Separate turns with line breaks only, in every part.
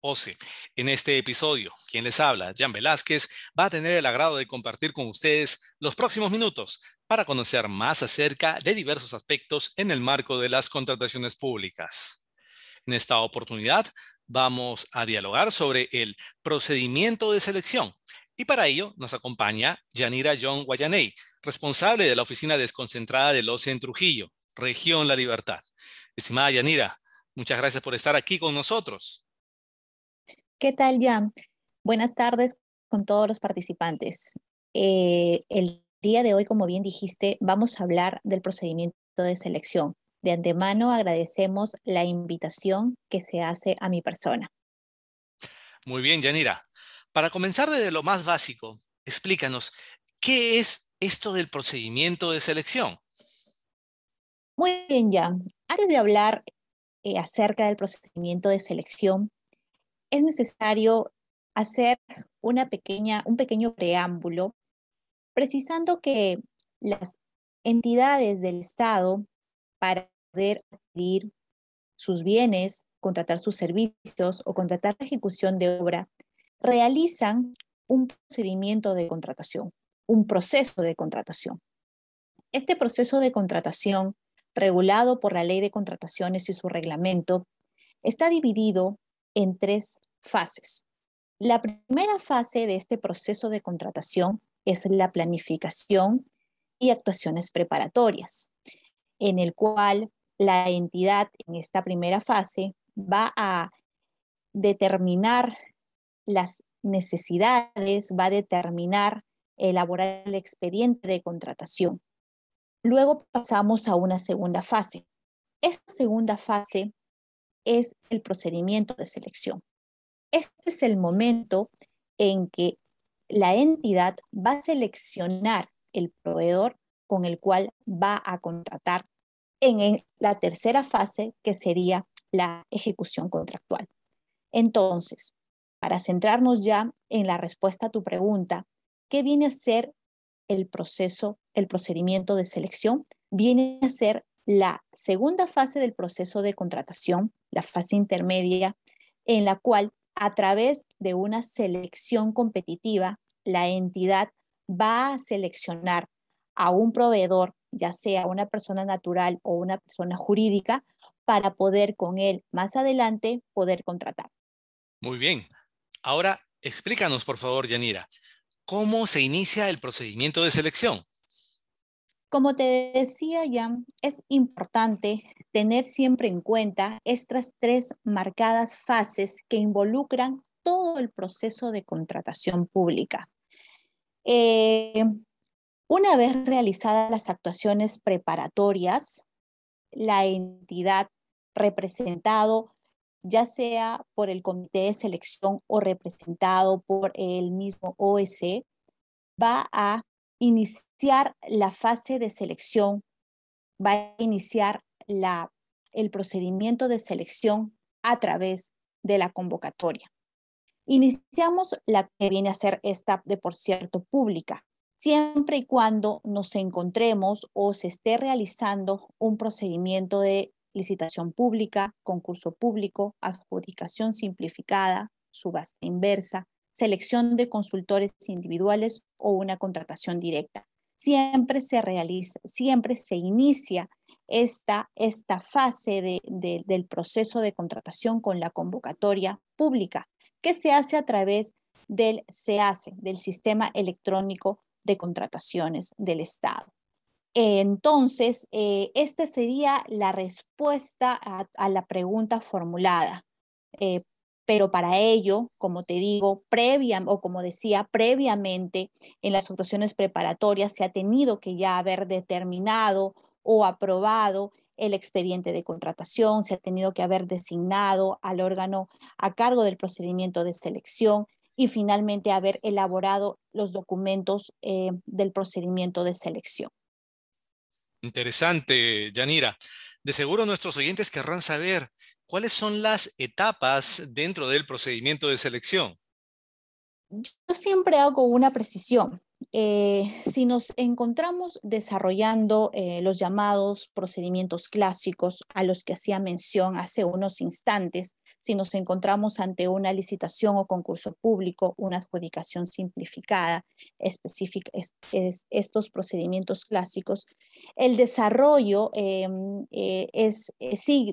OCE. En este episodio, quien les habla, Jan Velázquez, va a tener el agrado de compartir con ustedes los próximos minutos para conocer más acerca de diversos aspectos en el marco de las contrataciones públicas. En esta oportunidad vamos a dialogar sobre el procedimiento de selección y para ello nos acompaña Yanira John Guayaney, responsable de la oficina desconcentrada del OCE en Trujillo, región La Libertad. Estimada Yanira, muchas gracias por estar aquí con nosotros.
¿Qué tal, Jan? Buenas tardes con todos los participantes. Eh, el día de hoy, como bien dijiste, vamos a hablar del procedimiento de selección. De antemano agradecemos la invitación que se hace a mi persona.
Muy bien, Yanira. Para comenzar desde lo más básico, explícanos, ¿qué es esto del procedimiento de selección?
Muy bien, Jan. Antes de hablar eh, acerca del procedimiento de selección, es necesario hacer una pequeña, un pequeño preámbulo precisando que las entidades del Estado para poder adquirir sus bienes, contratar sus servicios o contratar la ejecución de obra, realizan un procedimiento de contratación, un proceso de contratación. Este proceso de contratación, regulado por la Ley de Contrataciones y su reglamento, está dividido en tres fases. La primera fase de este proceso de contratación es la planificación y actuaciones preparatorias, en el cual la entidad en esta primera fase va a determinar las necesidades, va a determinar, elaborar el expediente de contratación. Luego pasamos a una segunda fase. Esta segunda fase es el procedimiento de selección. Este es el momento en que la entidad va a seleccionar el proveedor con el cual va a contratar en la tercera fase, que sería la ejecución contractual. Entonces, para centrarnos ya en la respuesta a tu pregunta, ¿qué viene a ser el proceso, el procedimiento de selección? Viene a ser la segunda fase del proceso de contratación, la fase intermedia, en la cual a través de una selección competitiva, la entidad va a seleccionar a un proveedor, ya sea una persona natural o una persona jurídica, para poder con él más adelante poder contratar.
Muy bien. Ahora, explícanos, por favor, Yanira, ¿cómo se inicia el procedimiento de selección?
Como te decía ya, es importante tener siempre en cuenta estas tres marcadas fases que involucran todo el proceso de contratación pública. Eh, una vez realizadas las actuaciones preparatorias, la entidad representado ya sea por el comité de selección o representado por el mismo OEC, va a iniciar la fase de selección, va a iniciar la, el procedimiento de selección a través de la convocatoria. Iniciamos la que viene a ser esta de por cierto pública, siempre y cuando nos encontremos o se esté realizando un procedimiento de licitación pública, concurso público, adjudicación simplificada, subasta inversa, selección de consultores individuales o una contratación directa. Siempre se realiza, siempre se inicia esta, esta fase del proceso de contratación con la convocatoria pública, que se hace a través del SEACE, del Sistema Electrónico de Contrataciones del Estado. Entonces, eh, esta sería la respuesta a, la pregunta formulada. Eh, pero para ello, como te digo, previa o como decía previamente en las actuaciones preparatorias, se ha tenido que ya haber determinado o aprobado el expediente de contratación, se ha tenido que haber designado al órgano a cargo del procedimiento de selección y finalmente haber elaborado los documentos eh, del procedimiento de selección.
Interesante, Yanira. De seguro nuestros oyentes querrán saber cuáles son las etapas dentro del procedimiento de selección.
Yo siempre hago una precisión. Eh, si nos encontramos desarrollando eh, los llamados procedimientos clásicos a los que hacía mención hace unos instantes, si nos encontramos ante una licitación o concurso público, una adjudicación simplificada, específica, estos procedimientos clásicos, el desarrollo em, eh, es,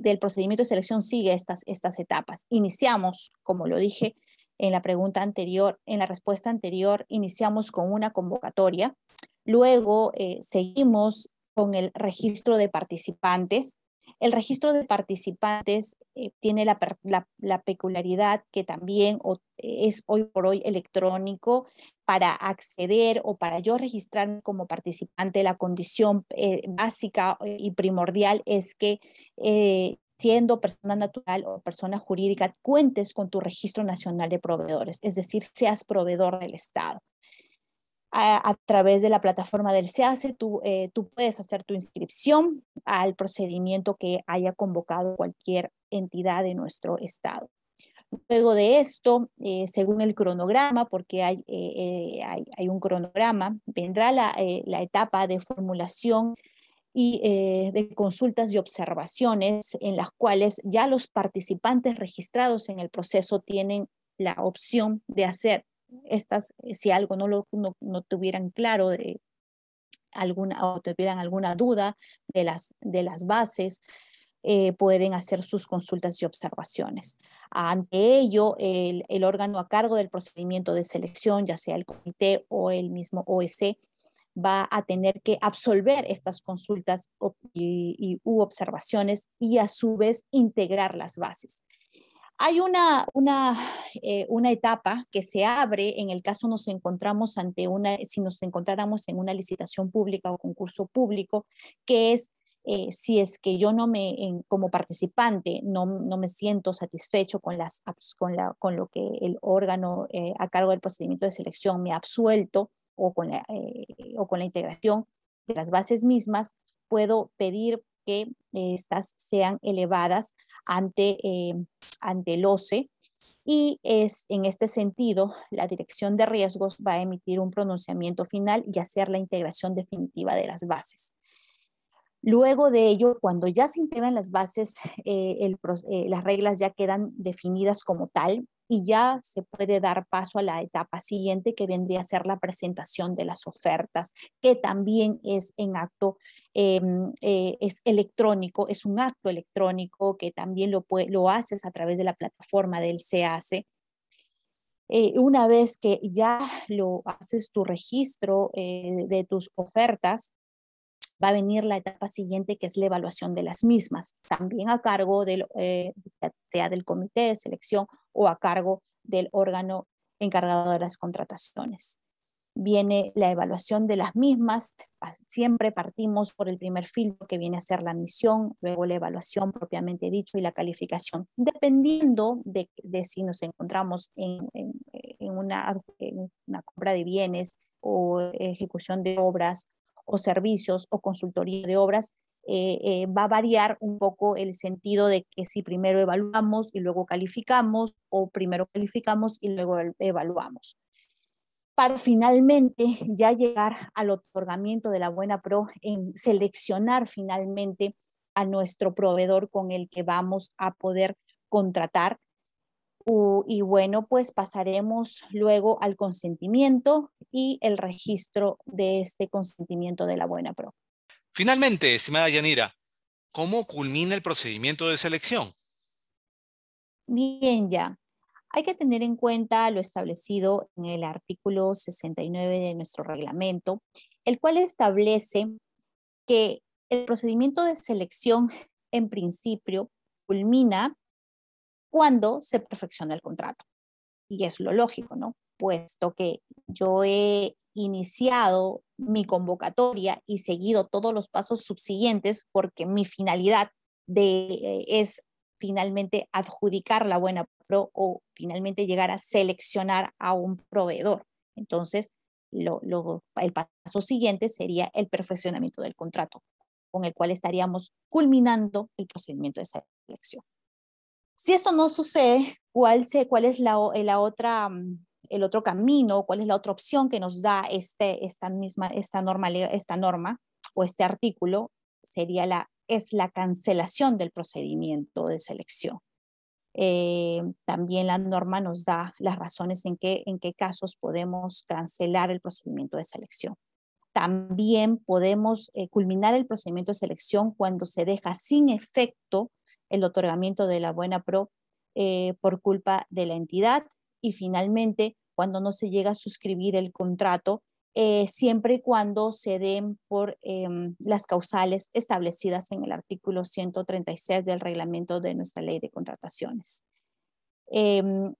del procedimiento de selección sigue estas, estas etapas. Iniciamos, como lo dije, en la pregunta anterior, en la respuesta anterior, iniciamos con una convocatoria, luego eh, seguimos con el registro de participantes. El registro de participantes eh, tiene la, peculiaridad que también es hoy por hoy electrónico. Para acceder o para yo registrarme como participante, la condición eh, básica y primordial es que siendo persona natural o persona jurídica, cuentes con tu registro nacional de proveedores, es decir, seas proveedor del Estado. A, través de la plataforma del SEACE, tú, eh, tú puedes hacer tu inscripción al procedimiento que haya convocado cualquier entidad de nuestro Estado. Luego de esto, eh, según el cronograma, porque hay, eh, hay, hay, un cronograma, vendrá la, la etapa de formulación y eh, de consultas y observaciones en las cuales ya los participantes registrados en el proceso tienen la opción de hacer estas, eh, si algo no, lo, no, tuvieran claro de alguna o tuvieran alguna duda de las, de las bases, eh, pueden hacer sus consultas y observaciones. Ante ello, el, el, órgano a cargo del procedimiento de selección, ya sea el comité o el mismo OEC, va a tener que absolver estas consultas y, u observaciones y a su vez integrar las bases. Hay una, una, eh, una, etapa que se abre en el caso nos encontramos ante una, si nos encontráramos en una licitación pública o concurso público, que es eh, si es que yo no me, como participante, no, no, me siento satisfecho con, las, con, la, con lo que el órgano eh, a cargo del procedimiento de selección me ha absuelto o con la, eh, o con la integración de las bases mismas, puedo pedir que estas sean elevadas ante, eh, ante el OCE y es en este sentido la dirección de riesgos va a emitir un pronunciamiento final y hacer la integración definitiva de las bases. Luego de ello, cuando ya se integran las bases, eh, las reglas ya quedan definidas como tal y ya se puede dar paso a la etapa siguiente que vendría a ser la presentación de las ofertas, que también es en acto, em, eh, es electrónico, es un acto electrónico que también lo, lo haces a través de la plataforma del CAC. Eh, una vez que ya lo haces tu registro eh, de tus ofertas, va a venir la etapa siguiente, que es la evaluación de las mismas, también a cargo del, eh, sea del comité de selección o a cargo del órgano encargado de las contrataciones. Viene la evaluación de las mismas, siempre partimos por el primer filtro que viene a ser la admisión, luego la evaluación propiamente dicho y la calificación, dependiendo de, si nos encontramos en, en una compra de bienes o ejecución de obras o servicios o consultoría de obras, eh, eh, va a variar un poco el sentido de que si primero evaluamos y luego calificamos o primero calificamos y luego evaluamos. Para finalmente ya llegar al otorgamiento de la buena pro en seleccionar finalmente a nuestro proveedor con el que vamos a poder contratar y bueno, pues pasaremos luego al consentimiento y el registro de este consentimiento de la buena pro.
Finalmente, estimada Yanira, ¿cómo culmina el procedimiento de selección?
Bien, ya. Hay que tener en cuenta lo establecido en el artículo 69 de nuestro reglamento, el cual establece que el procedimiento de selección en principio culmina cuando se perfecciona el contrato. Y es lo lógico, ¿no? Puesto que yo he iniciado mi convocatoria y seguido todos los pasos subsiguientes porque mi finalidad de, eh, es finalmente adjudicar la buena pro o finalmente llegar a seleccionar a un proveedor. Entonces, el paso siguiente sería el perfeccionamiento del contrato. con el cual estaríamos culminando el procedimiento de selección. Si esto no sucede, ¿cuál, es la, la otra, mm, el otro camino, cuál es la otra opción que nos da este, esta misma esta norma, esta norma o este artículo? Sería la, es la cancelación del procedimiento de selección. Eh, también la norma nos da las razones en qué, en qué casos podemos cancelar el procedimiento de selección. También podemos eh, culminar el procedimiento de selección cuando se deja sin efecto el otorgamiento de la buena pro eh, por culpa de la entidad y finalmente cuando no se llega a suscribir el contrato eh, siempre y cuando se den por em, las causales establecidas en el artículo 136 del reglamento de nuestra ley de contrataciones. Em,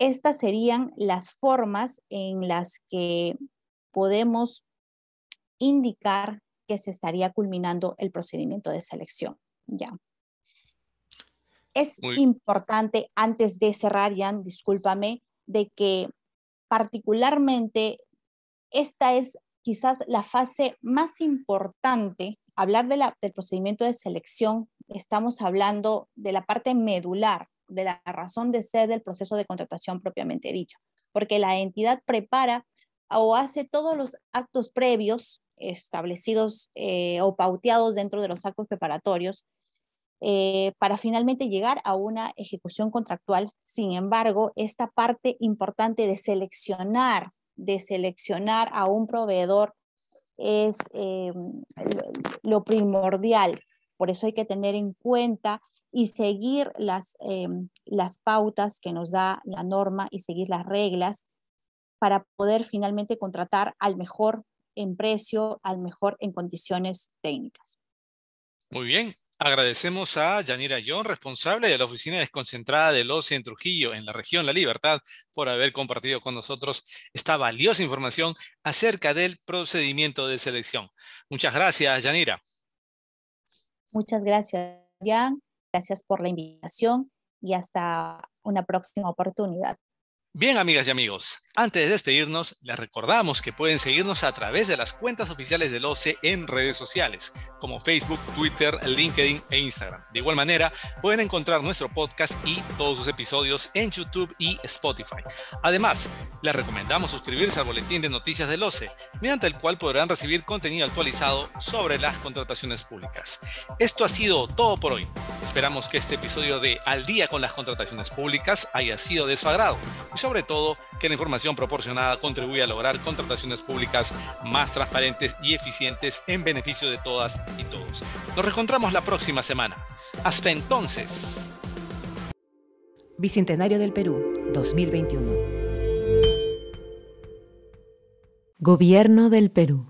estas serían las formas en las que podemos indicar que se estaría culminando el procedimiento de selección. Ya. Es importante, antes de cerrar, Jan, discúlpame, de que particularmente esta es quizás la fase más importante. Hablar de del procedimiento de selección, estamos hablando de la parte medular, de la razón de ser del proceso de contratación propiamente dicho, porque la entidad prepara o hace todos los actos previos establecidos eh, o pauteados dentro de los actos preparatorios eh, para finalmente llegar a una ejecución contractual. Sin embargo, esta parte importante de seleccionar de seleccionar a un proveedor es eh, lo primordial. Por eso hay que tener en cuenta y seguir las, eh, las pautas que nos da la norma y seguir las reglas para poder finalmente contratar al mejor en precio, al mejor en condiciones técnicas.
Muy bien, Agradecemos a Yanira John, responsable de la oficina desconcentrada del OCE en Trujillo, en la región La Libertad, por haber compartido con nosotros esta valiosa información acerca del procedimiento de selección. Muchas gracias, Yanira.
Muchas gracias, Jan. Gracias por la invitación y hasta una próxima oportunidad.
Bien, amigas y amigos, antes de despedirnos, les recordamos que pueden seguirnos a través de las cuentas oficiales del OCE en redes sociales, como Facebook, Twitter, LinkedIn e Instagram. De igual manera, pueden encontrar nuestro podcast y todos sus episodios en YouTube y Spotify. Además, les recomendamos suscribirse al boletín de noticias del OCE, mediante el cual podrán recibir contenido actualizado sobre las contrataciones públicas. Esto ha sido todo por hoy. Esperamos que este episodio de Al día con las contrataciones públicas haya sido de su agrado sobre todo que la información proporcionada contribuya a lograr contrataciones públicas más transparentes y eficientes en beneficio de todas y todos. Nos reencontramos la próxima semana. Hasta entonces.
Bicentenario del Perú, 2021. Gobierno del Perú.